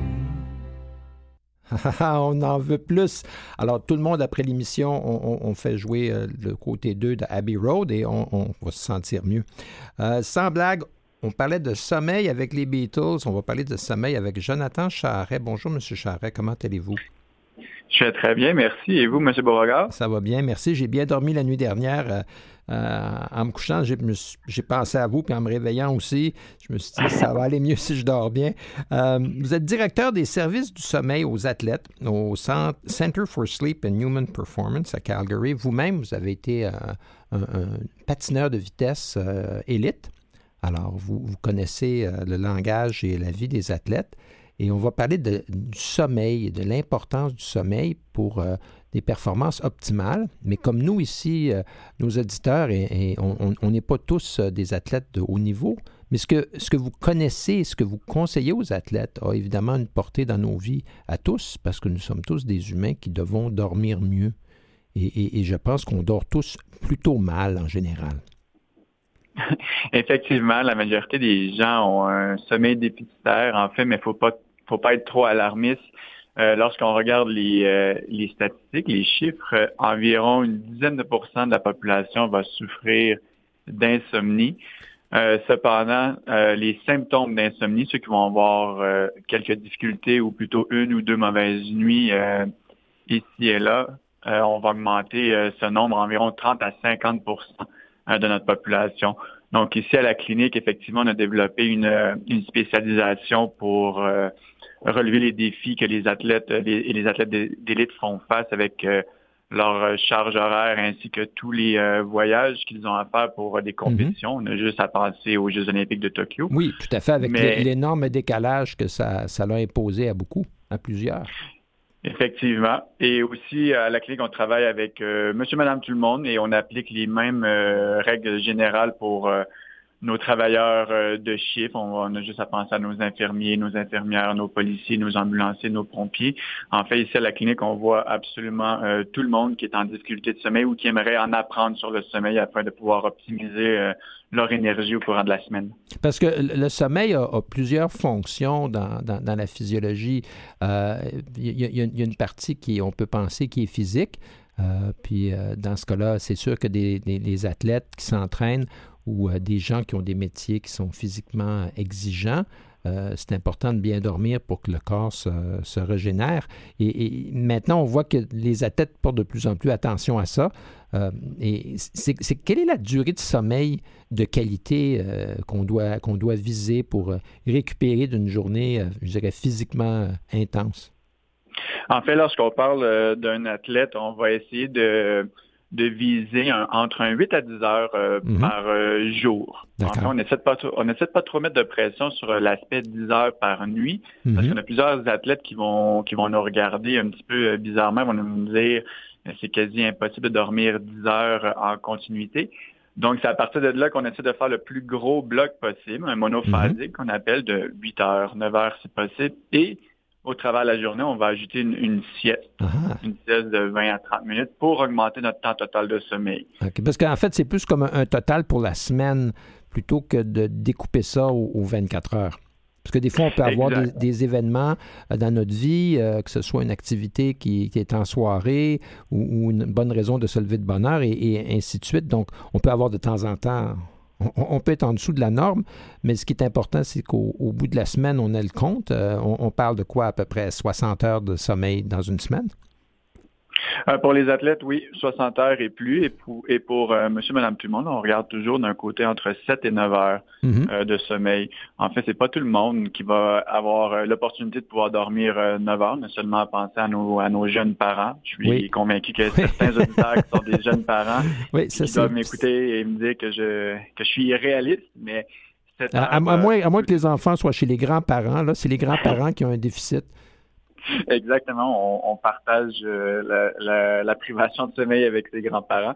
on en veut plus. Alors, tout le monde, après l'émission, on, fait jouer euh, le côté 2 de Abbey Road et on, va se sentir mieux. Euh, sans blague, on parlait de sommeil avec les Beatles. On va parler de sommeil avec Jonathan Charret. Bonjour, M. Charret. Comment allez-vous? Je vais très bien, merci. Et vous, M. Beauregard? Ça va bien, merci. J'ai bien dormi la nuit dernière. Euh, euh, en me couchant, j'ai pensé à vous, puis en me réveillant aussi, je me suis dit, ça va aller mieux si je dors bien. Euh, vous êtes directeur des services du sommeil aux athlètes au Center for Sleep and Human Performance à Calgary. Vous-même, vous avez été un, patineur de vitesse élite. Alors, vous, connaissez euh, le langage et la vie des athlètes. Et on va parler du sommeil, de l'importance du sommeil pour euh, des performances optimales. Mais comme nous ici, euh, nos auditeurs, et, on n'est pas tous des athlètes de haut niveau, mais ce que, ce que vous connaissez, ce que vous conseillez aux athlètes a évidemment une portée dans nos vies à tous, parce que nous sommes tous des humains qui devons dormir mieux. et je pense qu'on dort tous plutôt mal en général. Effectivement, la majorité des gens ont un sommeil déficitaire, en fait, mais il faut pas faut pas être trop alarmiste. Euh, lorsqu'on regarde les, euh, les statistiques, les chiffres, environ une dizaine de pourcents de la population va souffrir d'insomnie. Euh, cependant, les symptômes d'insomnie, ceux qui vont avoir quelques difficultés ou plutôt une ou deux mauvaises nuits ici et là, on va augmenter ce nombre environ 30 à 50% euh, de notre population. Donc ici à la clinique, effectivement, on a développé une, euh, spécialisation pour euh, relever les défis que les athlètes et les athlètes d'élite font face avec leur charge horaire ainsi que tous les voyages qu'ils ont à faire pour des mhm. compétitions. On a juste à penser aux Jeux olympiques de Tokyo. Oui, tout à fait, avec l'énorme décalage que ça, ça l'a imposé à beaucoup, à plusieurs. Effectivement. Et aussi, à la clinique, on travaille avec euh, monsieur, madame, tout le monde et on applique les mêmes euh, règles générales pour euh, nos travailleurs de chiffre. On, a juste à penser à nos infirmiers, nos infirmières, nos policiers, nos ambulanciers, nos pompiers. En fait, ici, à la clinique, on voit absolument tout le monde qui est en difficulté de sommeil ou qui aimerait en apprendre sur le sommeil afin de pouvoir optimiser leur énergie au courant de la semaine. Parce que le sommeil a, plusieurs fonctions dans, la physiologie. Il euh, y, a une partie qui, on peut penser, qui est physique. Euh, puis euh, dans ce cas-là, c'est sûr que des, athlètes qui s'entraînent ou des gens qui ont des métiers qui sont physiquement exigeants, c'est important de bien dormir pour que le corps se, régénère. Et, maintenant, on voit que les athlètes portent de plus en plus attention à ça. Euh, et c'est, quelle est la durée de sommeil de qualité euh, qu'on doit, qu'on doit viser pour euh, récupérer d'une journée, je dirais, physiquement intense? En fait, lorsqu'on parle d'un athlète, on va essayer de, de viser entre un 8 à 10 heures mm-hmm. par jour. En fait, on essaie de pas on essaie de pas trop mettre de pression sur l'aspect 10 heures par nuit, parce qu'il y a plusieurs athlètes qui vont qui vont nous regarder un petit peu bizarrement, vont nous dire c'est quasi impossible de dormir 10 heures en continuité. Donc, c'est à partir de là qu'on essaie de faire le plus gros bloc possible, un monophasique mhm. qu'on appelle de 8 heures, 9 heures si possible. Et au travers de la journée, on va ajouter une, sieste, ah. une sieste de 20 à 30 minutes pour augmenter notre temps total de sommeil. Parce qu'en fait, c'est plus comme un, total pour la semaine plutôt que de découper ça aux 24 heures. Parce que des fois, on peut avoir des, événements euh, dans notre vie, euh, que ce soit une activité qui, est en soirée ou, une bonne raison de se lever de bonne heure et, ainsi de suite. Donc, on peut avoir de temps en temps, on, peut être en dessous de la norme, mais ce qui est important, c'est qu'au bout de la semaine, on ait le compte. Euh, on, parle de quoi à peu près 60 heures de sommeil dans une semaine? Euh, pour les athlètes, oui, 60 heures et plus. Et pour, et pour euh, monsieur, madame, tout le monde, on regarde toujours d'un côté entre 7 et 9 heures mhm. euh, de sommeil. En fait, c'est pas tout le monde qui va avoir l'opportunité de pouvoir dormir 9 heures, mais seulement à penser à nos, à nos jeunes parents. Je suis convaincu que certains auditeurs qui sont des jeunes parents qui doivent m'écouter et me dire que je, que je suis irréaliste, mais à, moins, à moins que les enfants soient chez les grands-parents, là, c'est les grands-parents qui ont un déficit. Exactement, on, partage euh, la, privation de sommeil avec ses grands-parents.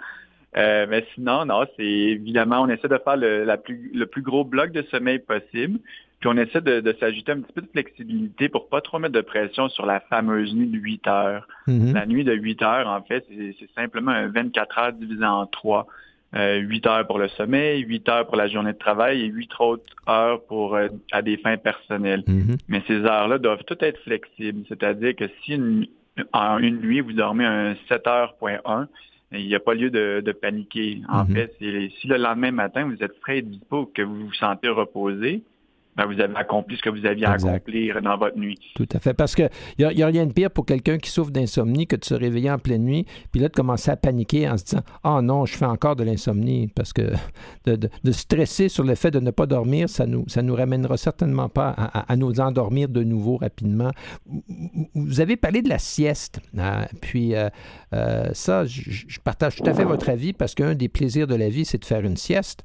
Euh, mais sinon, non, c'est évidemment, on essaie de faire le, plus, gros bloc de sommeil possible. Puis on essaie de, s'ajouter un petit peu de flexibilité pour pas trop mettre de pression sur la fameuse nuit de 8 heures. Mm-hmm. La nuit de 8 heures, en fait, c'est simplement un 24 heures divisé en 3. 8 euh, heures pour le sommeil, 8 heures pour la journée de travail et 8 autres heures pour euh, à des fins personnelles. Mm-hmm. Mais ces heures-là doivent toutes être flexibles, c'est-à-dire que si en une nuit vous dormez un 7 heures point 1, il n'y a pas lieu de, paniquer. En mm-hmm. fait, si le lendemain matin vous êtes frais et dispo, que vous vous sentez reposé, ben, vous avez accompli ce que vous aviez à accomplir dans votre nuit. Tout à fait. Parce qu'il n'y a, y a, rien de pire pour quelqu'un qui souffre d'insomnie que de se réveiller en pleine nuit, puis là, de commencer à paniquer en se disant Ah oh non, je fais encore de l'insomnie. Parce que de, stresser sur le fait de ne pas dormir, ça nous, ça nous ramènera certainement pas à, nous endormir de nouveau rapidement. Vous avez parlé de la sieste. Hein, puis euh, euh, ça, je, partage tout à fait votre avis parce qu'un des plaisirs de la vie, c'est de faire une sieste.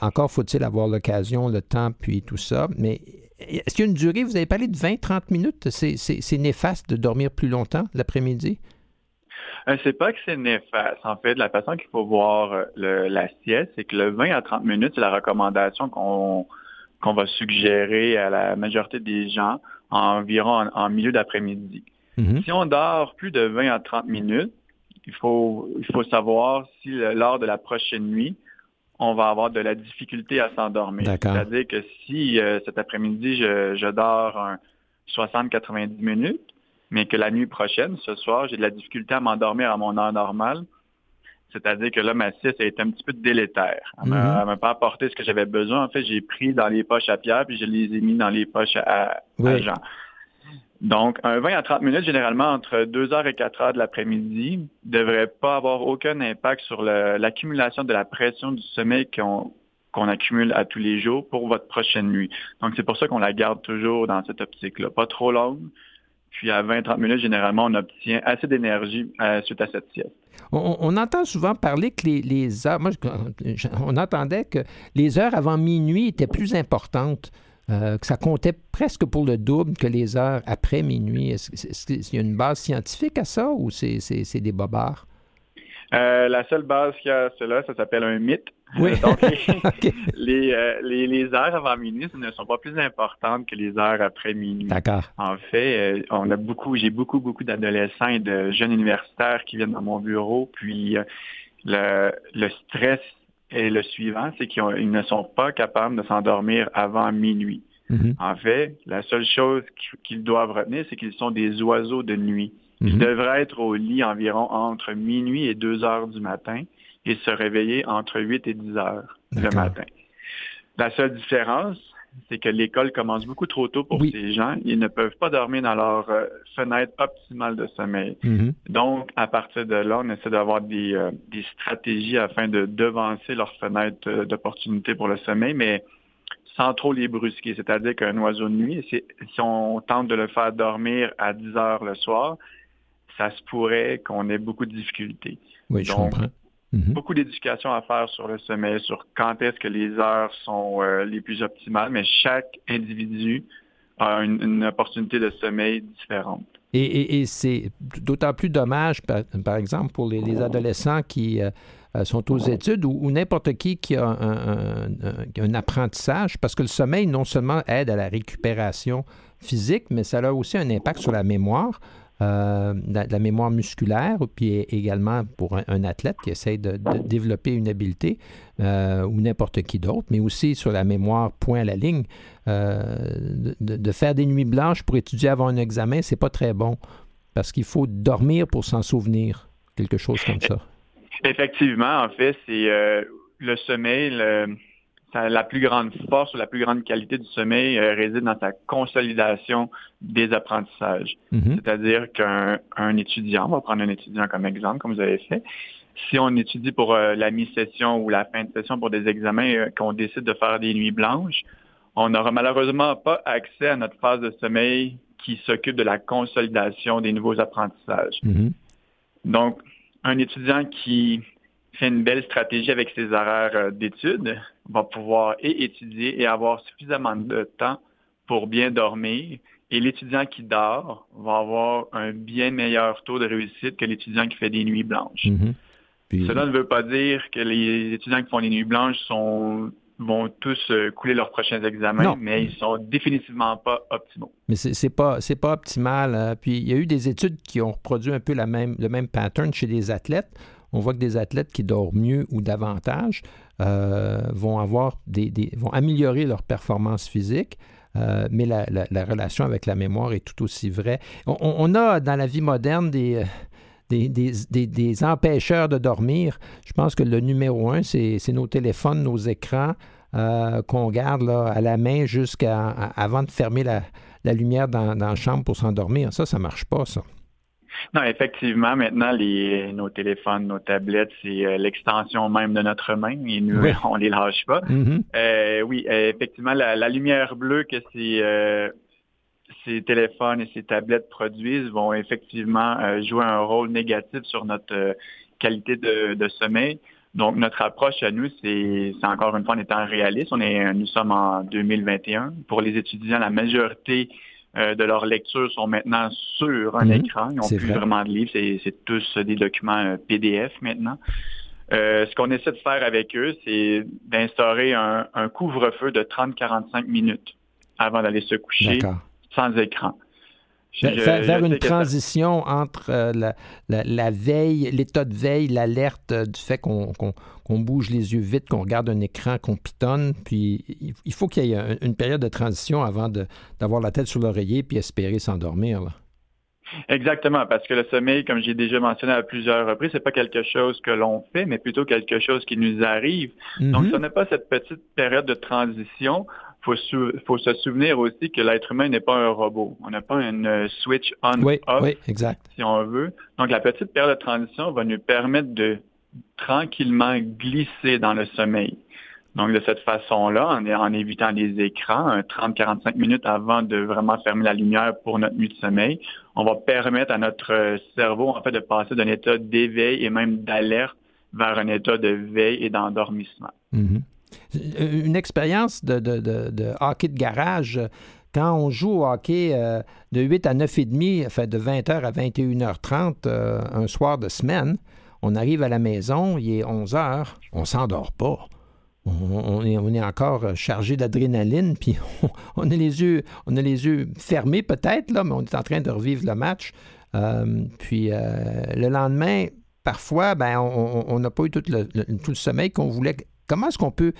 Encore faut-il avoir l'occasion, le temps, puis tout ça. Mais est-ce qu'il y a une durée, vous avez parlé de 20-30 minutes, c'est néfaste de dormir plus longtemps l'après-midi? Euh, c'est pas que c'est néfaste. En fait, la façon qu'il faut voir euh, la sieste, c'est que le 20 à 30 minutes, c'est la recommandation qu'on va suggérer à la majorité des gens environ en, milieu d'après-midi. Mm-hmm. Si on dort plus de 20 à 30 minutes, il faut, il faut savoir si lors de la prochaine nuit, on va avoir de la difficulté à s'endormir. C'est-à-dire que si euh, cet après-midi, je, je dors 60-90 minutes, mais que la nuit prochaine, ce soir, j'ai de la difficulté à m'endormir à mon heure normale. C'est-à-dire que là, ma sieste a été un petit peu délétère. Elle ne m'a mhm. pas apporté ce que j'avais besoin. En fait, j'ai pris dans les poches à Pierre, puis je les ai mis dans les poches à, Jean. Donc, un 20 à 30 minutes, généralement entre 2 heures et 4 heures de l'après-midi, ne devrait pas avoir aucun impact sur l'accumulation de la pression du sommeil qu'on accumule à tous les jours pour votre prochaine nuit. Donc, c'est pour ça qu'on la garde toujours dans cette optique-là. Pas trop longue, puis à 20-30 minutes, généralement, on obtient assez d'énergie euh, suite à cette sieste. On, entend souvent parler que les, heures, moi, on entendait que les heures avant minuit étaient plus importantes, euh, que ça comptait presque pour le double que les heures après minuit. Est-ce qu'il y a une base scientifique à ça ou c'est des bobards? Euh, la seule base qu'il y a cela, ça s'appelle un mythe. Oui. Donc, les, euh, les, les, heures avant minuit ne sont pas plus importantes que les heures après minuit. D'accord. En fait, euh, on a beaucoup, j'ai beaucoup, beaucoup d'adolescents et de jeunes universitaires qui viennent dans mon bureau, puis le, le stress est le suivant, c'est qu'ils ne sont pas capables de s'endormir avant minuit. Mm-hmm. En fait, la seule chose qu'ils doivent retenir, c'est qu'ils sont des oiseaux de nuit. Ils mhm. devraient être au lit environ entre minuit et 2 heures du matin et se réveiller entre 8 et 10 heures le matin. La seule différence, c'est que l'école commence beaucoup trop tôt pour ces gens. Ils ne peuvent pas dormir dans leur euh, fenêtre optimale de sommeil. Mhm. Donc, à partir de là, on essaie d'avoir des, euh, des stratégies afin de devancer leur fenêtre euh, d'opportunité pour le sommeil, mais sans trop les brusquer. C'est-à-dire qu'un oiseau de nuit, si on tente de le faire dormir à 10 heures le soir, ça se pourrait qu'on ait beaucoup de difficultés. Oui, je comprends. Mhm. Beaucoup d'éducation à faire sur le sommeil, sur quand est-ce que les heures sont euh, les plus optimales, mais chaque individu a une, opportunité de sommeil différente. Et, c'est d'autant plus dommage, par, exemple, pour les, adolescents qui euh, euh, sont aux études ou, n'importe qui qui a un, un, apprentissage, parce que le sommeil non seulement aide à la récupération physique, mais ça a aussi un impact sur la mémoire. Euh, la mémoire musculaire, puis également pour un, athlète qui essaie de, développer une habileté, euh, ou n'importe qui d'autre, mais aussi sur la mémoire point à la ligne. Euh, de, faire des nuits blanches pour étudier avant un examen, c'est pas très bon, parce qu'il faut dormir pour s'en souvenir, quelque chose comme ça. Effectivement, en fait, c'est le sommeil, la plus grande force ou la plus grande qualité du sommeil euh, réside dans sa consolidation des apprentissages. Mhm. C'est-à-dire qu'un étudiant, on va prendre un étudiant comme exemple, comme vous avez fait, si on étudie pour euh, la mi-session ou la fin de session pour des examens, euh, qu'on décide de faire des nuits blanches, on n'aura malheureusement pas accès à notre phase de sommeil qui s'occupe de la consolidation des nouveaux apprentissages. Mhm. Donc, un étudiant qui fait une belle stratégie avec ses horaires d'études, va pouvoir étudier et avoir suffisamment de temps pour bien dormir. Et l'étudiant qui dort va avoir un bien meilleur taux de réussite que l'étudiant qui fait des nuits blanches. Mhm. Cela ne veut pas dire que les étudiants qui font des nuits blanches sont vont tous euh, couler leurs prochains examens, mais ils sont définitivement pas optimaux. Mais c'est pas c'est pas optimal. Hein. Puis il y a eu des études qui ont reproduit un peu la même, le même pattern chez des athlètes. On voit que des athlètes qui dorment mieux ou davantage euh, vont avoir des, vont améliorer leur performance physique. Euh, mais la, relation avec la mémoire est tout aussi vraie. On, a dans la vie moderne des, des, empêcheurs de dormir. Je pense que le numéro un, c'est nos téléphones, nos écrans euh, qu'on garde à la main jusqu'à avant de fermer la, lumière dans, dans la chambre pour s'endormir. Ça, ça ne marche pas, ça. Non, effectivement, maintenant, les, nos téléphones, nos tablettes, c'est euh, l'extension même de notre main et nous, on les lâche pas. Mm-hmm. Euh, oui, euh, effectivement, la, lumière bleue que ces, ces téléphones et ces tablettes produisent vont effectivement jouer un rôle négatif sur notre qualité de, sommeil. Donc, notre approche à nous, c'est encore une fois en étant réaliste. On est, nous sommes en 2021. Pour les étudiants, la majorité euh, de leurs lectures sont maintenant sur un mhm. écran. Ils n'ont plus vraiment de livres. C'est tous des documents euh, PDF maintenant. Euh, ce qu'on essaie de faire avec eux, c'est d'instaurer un, un couvre-feu de 30-45 minutes avant d'aller se coucher sans écran. Faire, une transition entre euh, la, veille, l'état de veille, l'alerte du fait qu'on bouge les yeux vite, qu'on regarde un écran, qu'on pitonne, puis il faut qu'il y ait une période de transition avant d'avoir la tête sur l'oreiller puis espérer s'endormir. Exactement, parce que le sommeil, comme j'ai déjà mentionné à plusieurs reprises, c'est pas quelque chose que l'on fait, mais plutôt quelque chose qui nous arrive. Donc, si on n'a pas cette petite période de transition, faut, faut se souvenir aussi que l'être humain n'est pas un robot. On n'a pas une switch on-off, oui, exact. si on veut. Donc, la petite période de transition va nous permettre de tranquillement glisser dans le sommeil. Donc, de cette façon-là, en, en évitant les écrans, 30-45 minutes avant de vraiment fermer la lumière pour notre nuit de sommeil, on va permettre à notre cerveau, en fait, de passer d'un état d'éveil et même d'alerte vers un état de veille et d'endormissement. Mm-hmm. Une expérience de, hockey de garage, quand on joue au hockey euh, de 8 à 9 et demi, fait de 20h à 21h30 euh, un soir de semaine, on arrive à la maison, il est 11h, on s'endort pas on, est, on, est, encore chargé d'adrénaline, puis on, a les yeux, on a les yeux fermés peut-être, mais on est en train de revivre le match. Euh, puis euh, le lendemain, parfois, ben, on n'a pas eu tout le, tout le sommeil qu'on voulait. Comment est-ce qu'on peut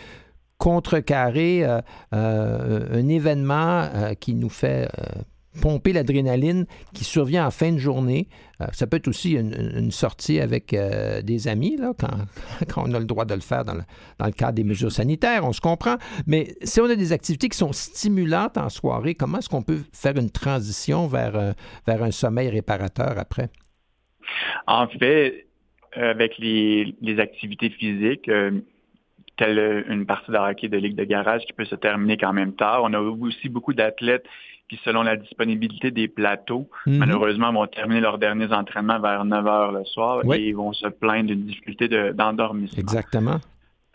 contrecarrer euh, un événement qui nous fait pomper l'adrénaline qui survient en fin de journée? Euh, ça peut être aussi une, sortie avec euh, des amis, là, quand, on a le droit de le faire dans le, cadre des mesures sanitaires, on se comprend. Mais si on a des activités qui sont stimulantes en soirée, comment est-ce qu'on peut faire une transition vers, euh, un sommeil réparateur après? En fait, avec les activités physiques, telle une partie de hockey de ligue de garage qui peut se terminer quand même tard. On a aussi beaucoup d'athlètes qui, selon la disponibilité des plateaux, mhm. malheureusement, vont terminer leurs derniers entraînements vers 9 heures le soir et ils vont se plaindre d'une difficulté d'endormissement. Exactement.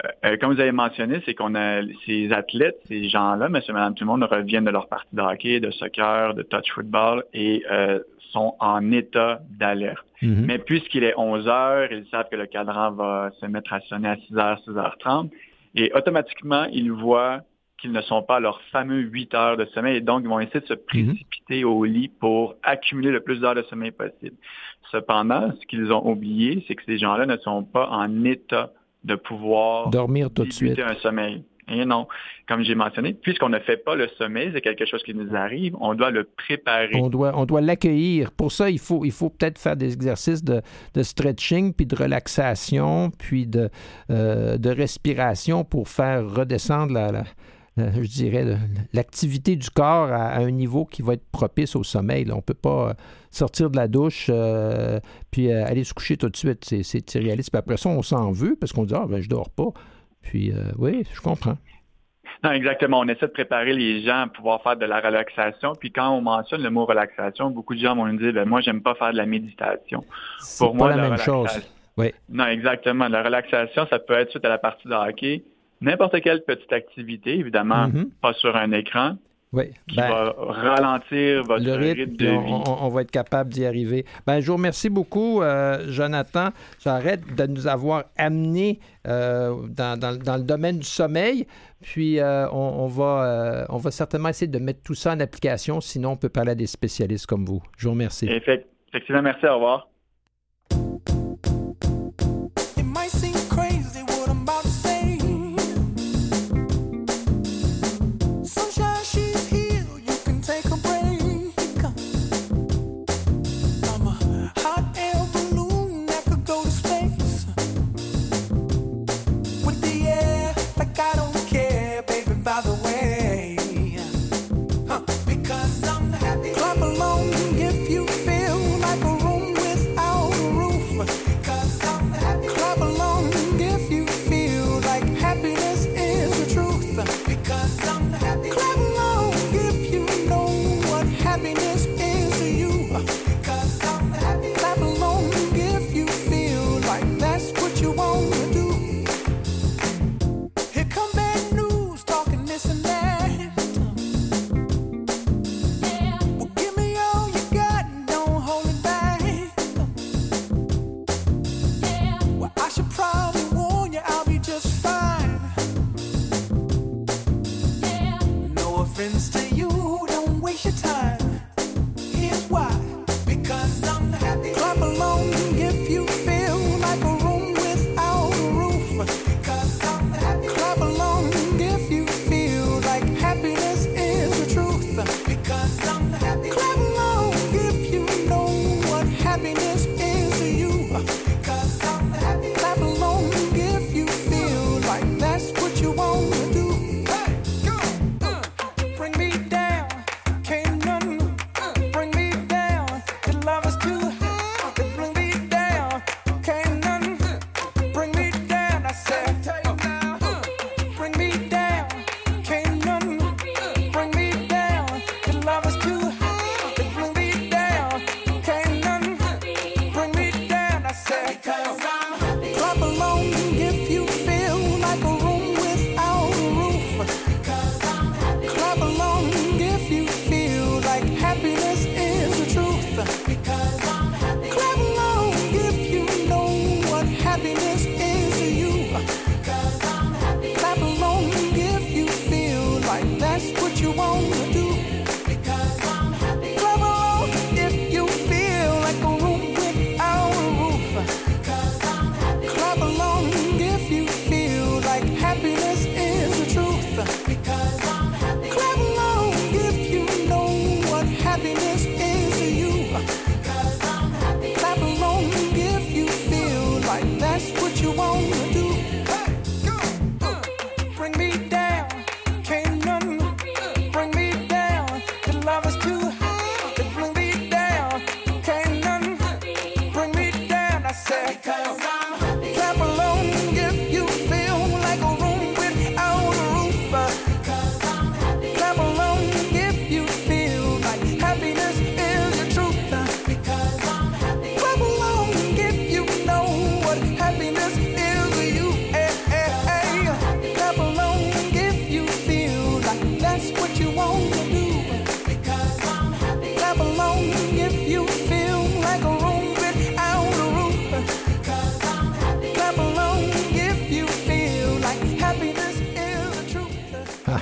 Euh, euh, comme vous avez mentionné, c'est qu'on a ces athlètes, ces gens-là, monsieur, madame, tout le monde reviennent de leur partie de hockey, de soccer, de touch football et euh, sont en état d'alerte. Mhm. Mais puisqu'il est 11 heures, ils savent que le cadran va se mettre à sonner à 6 h 6 h 30 et automatiquement, ils voient qu'ils ne sont pas à leur fameux 8 heures de sommeil et donc ils vont essayer de se mhm. précipiter au lit pour accumuler le plus d'heures de sommeil possible. Cependant, ce qu'ils ont oublié, c'est que ces gens-là ne sont pas en état de pouvoir dormir tout de suite un sommeil. Et non, comme j'ai mentionné, puisqu'on ne fait pas le sommeil, c'est quelque chose qui nous arrive, on doit le préparer. On doit, on doit l'accueillir. Pour ça, il faut, il faut peut-être faire des exercices de, stretching, puis de relaxation, puis de, euh, respiration pour faire redescendre la, je dirais, l'activité du corps à, un niveau qui va être propice au sommeil. On ne peut pas euh, sortir de la douche euh, puis aller se coucher tout de suite. C'est irréaliste. Puis après ça, on s'en veut parce qu'on dit Ah, ben, je dors pas. Puis, oui, je comprends. Non, exactement. On essaie de préparer les gens à pouvoir faire de la relaxation. Puis quand on mentionne le mot relaxation, beaucoup de gens vont nous dire ben, Moi, j'aime pas faire de la méditation. Pour moi, la, même chose. Oui. Non, exactement. La relaxation, ça peut être suite à la partie de hockey n'importe quelle petite activité, évidemment, mhm. pas sur un écran, oui. qui ben, va ralentir votre le rythme, de vie. On, va être capable d'y arriver. Ben, je vous remercie beaucoup, euh, Jonathan. J'arrête de nous avoir amené euh, dans, le domaine du sommeil. Puis, euh, on, va, on va certainement essayer de mettre tout ça en application. Sinon, on peut parler à des spécialistes comme vous. Je vous remercie. Effectivement, merci. Au revoir. difference to you. Don't waste your time.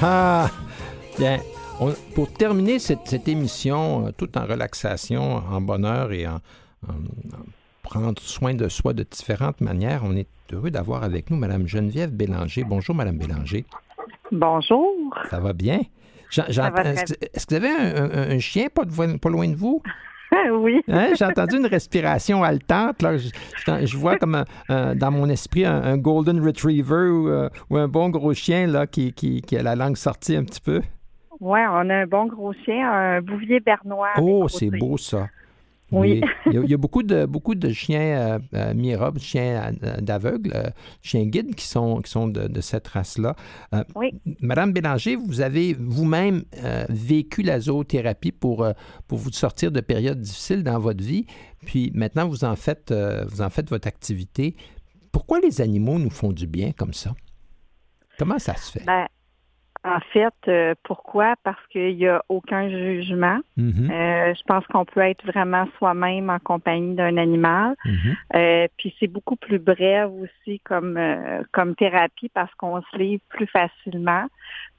Ah, bien. pour terminer cette, émission, euh, tout en relaxation, en bonheur et en, prendre soin de soi de différentes manières, on est heureux d'avoir avec nous Mme Geneviève Bélanger. Bonjour, Mme Bélanger. Bonjour. Ça va bien? Est-ce que vous avez un, chien pas, pas loin de vous? oui. Hein, j'ai entendu une respiration haletante. Là. Je, vois comme dans mon esprit un, Golden Retriever euh, ou, un bon gros chien là, qui, qui, qui, a la langue sortie un petit peu. Oui, on a un bon gros chien, un bouvier bernois. Oh, c'est beau ça. Oui. il, y a, beaucoup de beaucoup de chiens euh, euh chiens euh, euh, chiens guides qui sont qui sont de, cette race-là. oui. Madame Bélanger, vous avez vous-même vécu la zoothérapie pour pour vous sortir de périodes difficiles dans votre vie, puis maintenant vous en faites vous en faites votre activité. Pourquoi les animaux nous font du bien comme ça? Comment ça se fait? Ben, en fait, euh, pourquoi? Parce qu'il n'y a aucun jugement. Mm-hmm. Euh, je pense qu'on peut être vraiment soi-même en compagnie d'un animal. Mm-hmm. Euh, puis c'est beaucoup plus bref aussi comme, comme thérapie parce qu'on se livre plus facilement.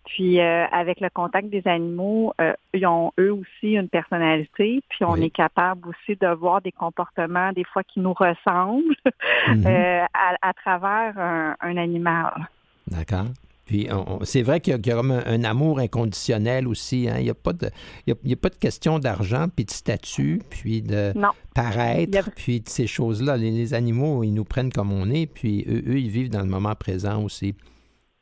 Puis avec le contact des animaux, ils ont eux aussi une personnalité, puis on est capable aussi de voir des comportements des fois qui nous ressemblent mm-hmm. à, travers un animal. D'accord. Puis c'est vrai qu'il y, a comme un, amour inconditionnel aussi. Hein? Il n'y a, pas de, il y a, pas de question d'argent, puis de statut, puis de paraître, puis de ces choses-là. Les, animaux, ils nous prennent comme on est, puis eux, eux ils vivent dans le moment présent aussi.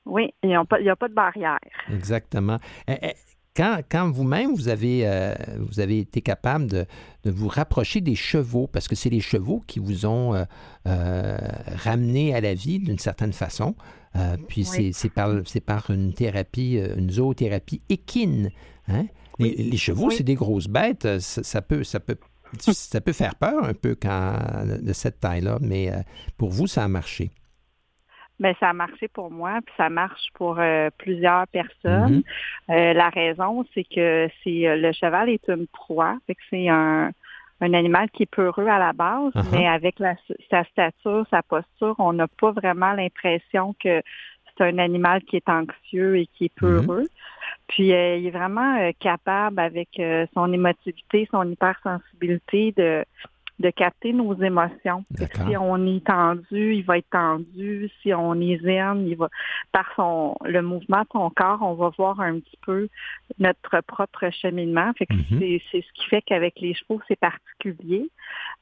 Oui, il n'y a, pas de barrière. Exactement. Eh, eh, quand, quand vous-même, vous avez, euh, vous avez été capable de, de, vous rapprocher des chevaux, parce que c'est les chevaux qui vous ont euh, euh, ramené à la vie d'une certaine façon, puis c'est par, par une thérapie, une zoothérapie équine. Hein? Les, chevaux, c'est des grosses bêtes. Ça, peut, ça, peut, ça peut faire peur un peu quand, de cette taille-là, mais pour vous, ça a marché. Ben ça a marché pour moi, puis ça marche pour euh, plusieurs personnes. Mm-hmm. Euh, la raison, c'est que c'est euh, le cheval est une proie, c'est un, un animal qui est peureux à la base, uh-huh. mais avec sa stature, sa posture, on n'a pas vraiment l'impression que c'est un animal qui est anxieux et qui est mm-hmm. peureux. Puis il est vraiment capable avec son émotivité, son hypersensibilité de de capter nos émotions. Si on est tendu, il va être tendu. Si on est zen, il va par son le mouvement de son corps, on va voir un petit peu notre propre cheminement. Fait que mm-hmm. c'est ce qui fait qu'avec les chevaux, c'est particulier.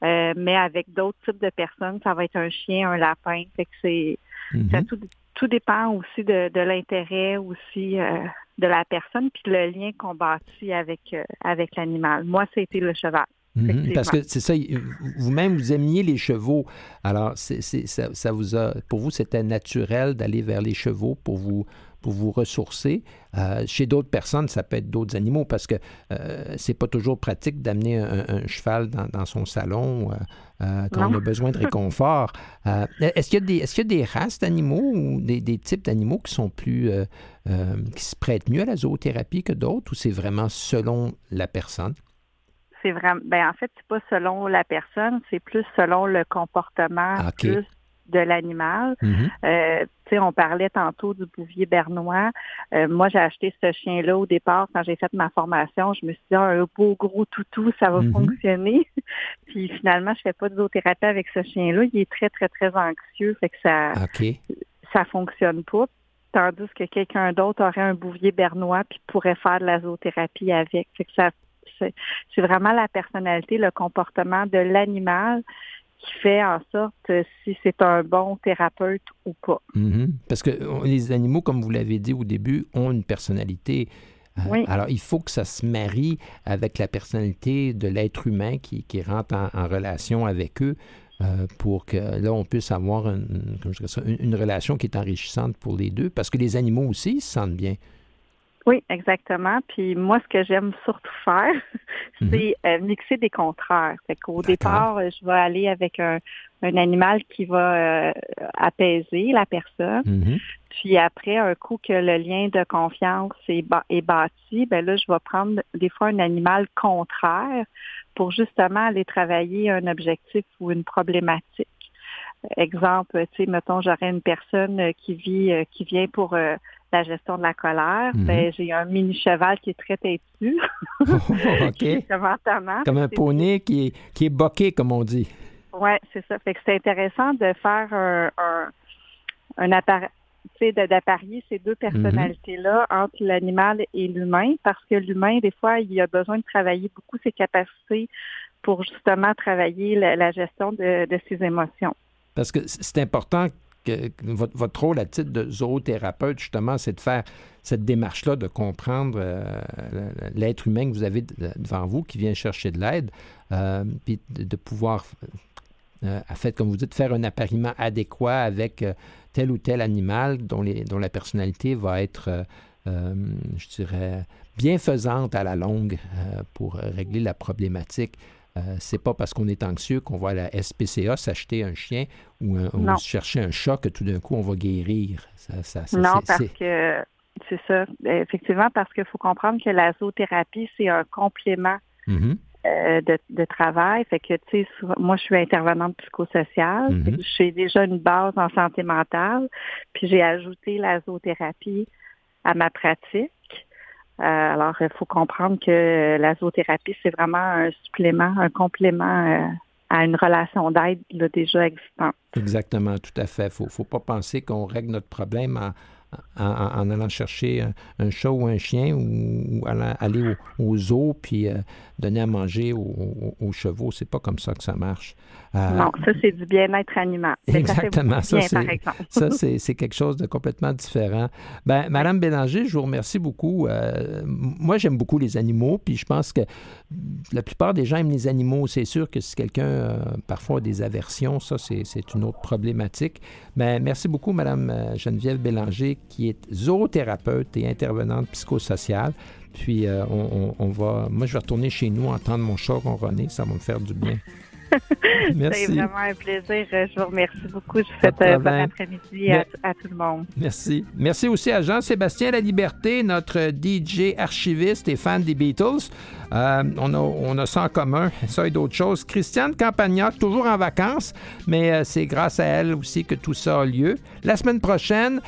Euh, mais avec d'autres types de personnes, ça va être un chien, un lapin. Fait que c'est mm-hmm. tout, tout dépend aussi de, de l'intérêt aussi euh, de la personne puis le lien qu'on bâtit avec euh, avec l'animal. Moi, c'était le cheval. Mhm, parce que c'est ça, vous-même, vous aimiez les chevaux. Alors, c'est, ça, ça, vous a, pour vous, c'était naturel d'aller vers les chevaux pour vous, pour vous ressourcer. Euh, chez d'autres personnes, ça peut être d'autres animaux parce que euh, c'est pas toujours pratique d'amener un, cheval dans, son salon euh, quand on a besoin de réconfort. est-ce, qu'il y a des, est-ce qu'il y a des races d'animaux ou des, des types d'animaux qui sont plus qui se prêtent mieux à la zoothérapie que d'autres ou c'est vraiment selon la personne? C'est vraiment, ben en fait, c'est pas selon la personne, c'est plus selon le comportement ah, plus de l'animal. Mm-hmm. Euh, tu sais, on parlait tantôt du bouvier bernois. Euh, moi, j'ai acheté ce chien-là au départ quand j'ai fait ma formation. Je me suis dit, ah, un beau gros toutou, ça va mm-hmm. fonctionner. Puis finalement, je fais pas de zoothérapie avec ce chien-là. Il est très, très, très anxieux, fait que ça, ça fonctionne pas tandis que quelqu'un d'autre aurait un bouvier bernois puis pourrait faire de la zoothérapie avec. Fait que ça c'est vraiment la personnalité, le comportement de l'animal qui fait en sorte si c'est un bon thérapeute ou pas. Mm-hmm. Parce que les animaux, comme vous l'avez dit au début, ont une personnalité. Euh, alors, il faut que ça se marie avec la personnalité de l'être humain qui, rentre en, relation avec eux euh, pour que là, on puisse avoir une, une, relation qui est enrichissante pour les deux. Parce que les animaux aussi se sentent bien. Oui, exactement. Puis moi, ce que j'aime surtout faire, mhm. c'est euh, mixer des contraires. Fait qu'au départ, je vais aller avec un, animal qui va euh, apaiser la personne. Mhm. Puis après, un coup que le lien de confiance est, est bâti, ben là, je vais prendre des fois un animal contraire pour justement aller travailler un objectif ou une problématique. Exemple, tu sais, mettons, j'aurais une personne qui vit, qui vient pour la gestion de la colère, mhm. ben, j'ai un mini cheval qui est très têtu. Comme un poney qui est, qui est boqué, comme on dit. Oui, c'est ça. Fait que c'est intéressant de faire un, un, un appareil d'apparier ces deux personnalités-là entre l'animal et l'humain, parce que l'humain, des fois, il a besoin de travailler beaucoup ses capacités pour justement travailler la, gestion de, de, ses émotions. Parce que c'est important votre, rôle à titre de zoothérapeute, justement, c'est de faire cette démarche-là, de comprendre euh, l'être humain que vous avez devant vous, qui vient chercher de l'aide, euh, puis de, pouvoir, euh, fait, comme vous dites, faire un appariement adéquat avec tel ou tel animal dont, la personnalité va être, je dirais, bienfaisante à la longue pour régler la problématique. Euh, c'est pas parce qu'on est anxieux qu'on va à la SPCA s'acheter un chien ou, chercher un chat que tout d'un coup on va guérir. non, parce que c'est ça. Effectivement, parce qu'il faut comprendre que la zoothérapie, c'est un complément mm-hmm. euh, de, travail. Fait que, tu sais, moi, je suis intervenante psychosociale. Mm-hmm. J'ai déjà une base en santé mentale. Puis j'ai ajouté la zoothérapie à ma pratique. Euh, alors, il faut comprendre que la zoothérapie, c'est vraiment un supplément, un complément euh, à une relation d'aide déjà existante. Exactement, tout à fait. Il ne faut pas penser qu'on règle notre problème en, en, allant chercher un, chat ou un chien ou, aller au, zoo puis euh, donner à manger aux, chevaux. C'est pas comme ça que ça marche. Euh, non, ça, c'est du bien-être animal. Exactement. Ça, ça c'est quelque chose de complètement différent. Ben, Madame Bélanger, je vous remercie beaucoup. Euh, moi, j'aime beaucoup les animaux, puis je pense que la plupart des gens aiment les animaux. C'est sûr que si quelqu'un, parfois, a des aversions, ça, c'est une autre problématique. Mais ben, merci beaucoup, Madame Geneviève Bélanger, qui est zoothérapeute et intervenante psychosociale. Puis euh, on, va, moi je vais retourner chez nous entendre mon chat ronronner, ça va me faire du bien. Merci. C'est vraiment un plaisir. Je vous remercie beaucoup. Je vous souhaite un bon après-midi à, tout le monde. Merci. Merci aussi à Jean-Sébastien La Liberté, notre DJ archiviste et fan des Beatles. Euh, on, a, on a ça en commun, ça et d'autres choses. Christiane Campagnac, toujours en vacances, mais euh, c'est grâce à elle aussi que tout ça a lieu. La semaine prochaine,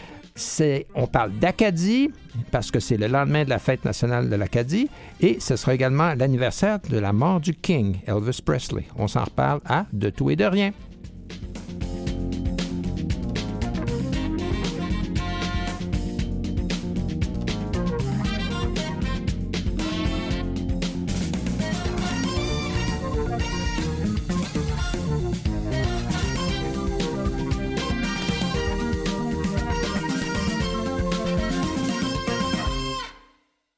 on parle d'Acadie, parce que c'est le lendemain de la fête nationale de l'Acadie, et ce sera également l'anniversaire de la mort du King, Elvis Presley. On s'en reparle à De tout et de rien.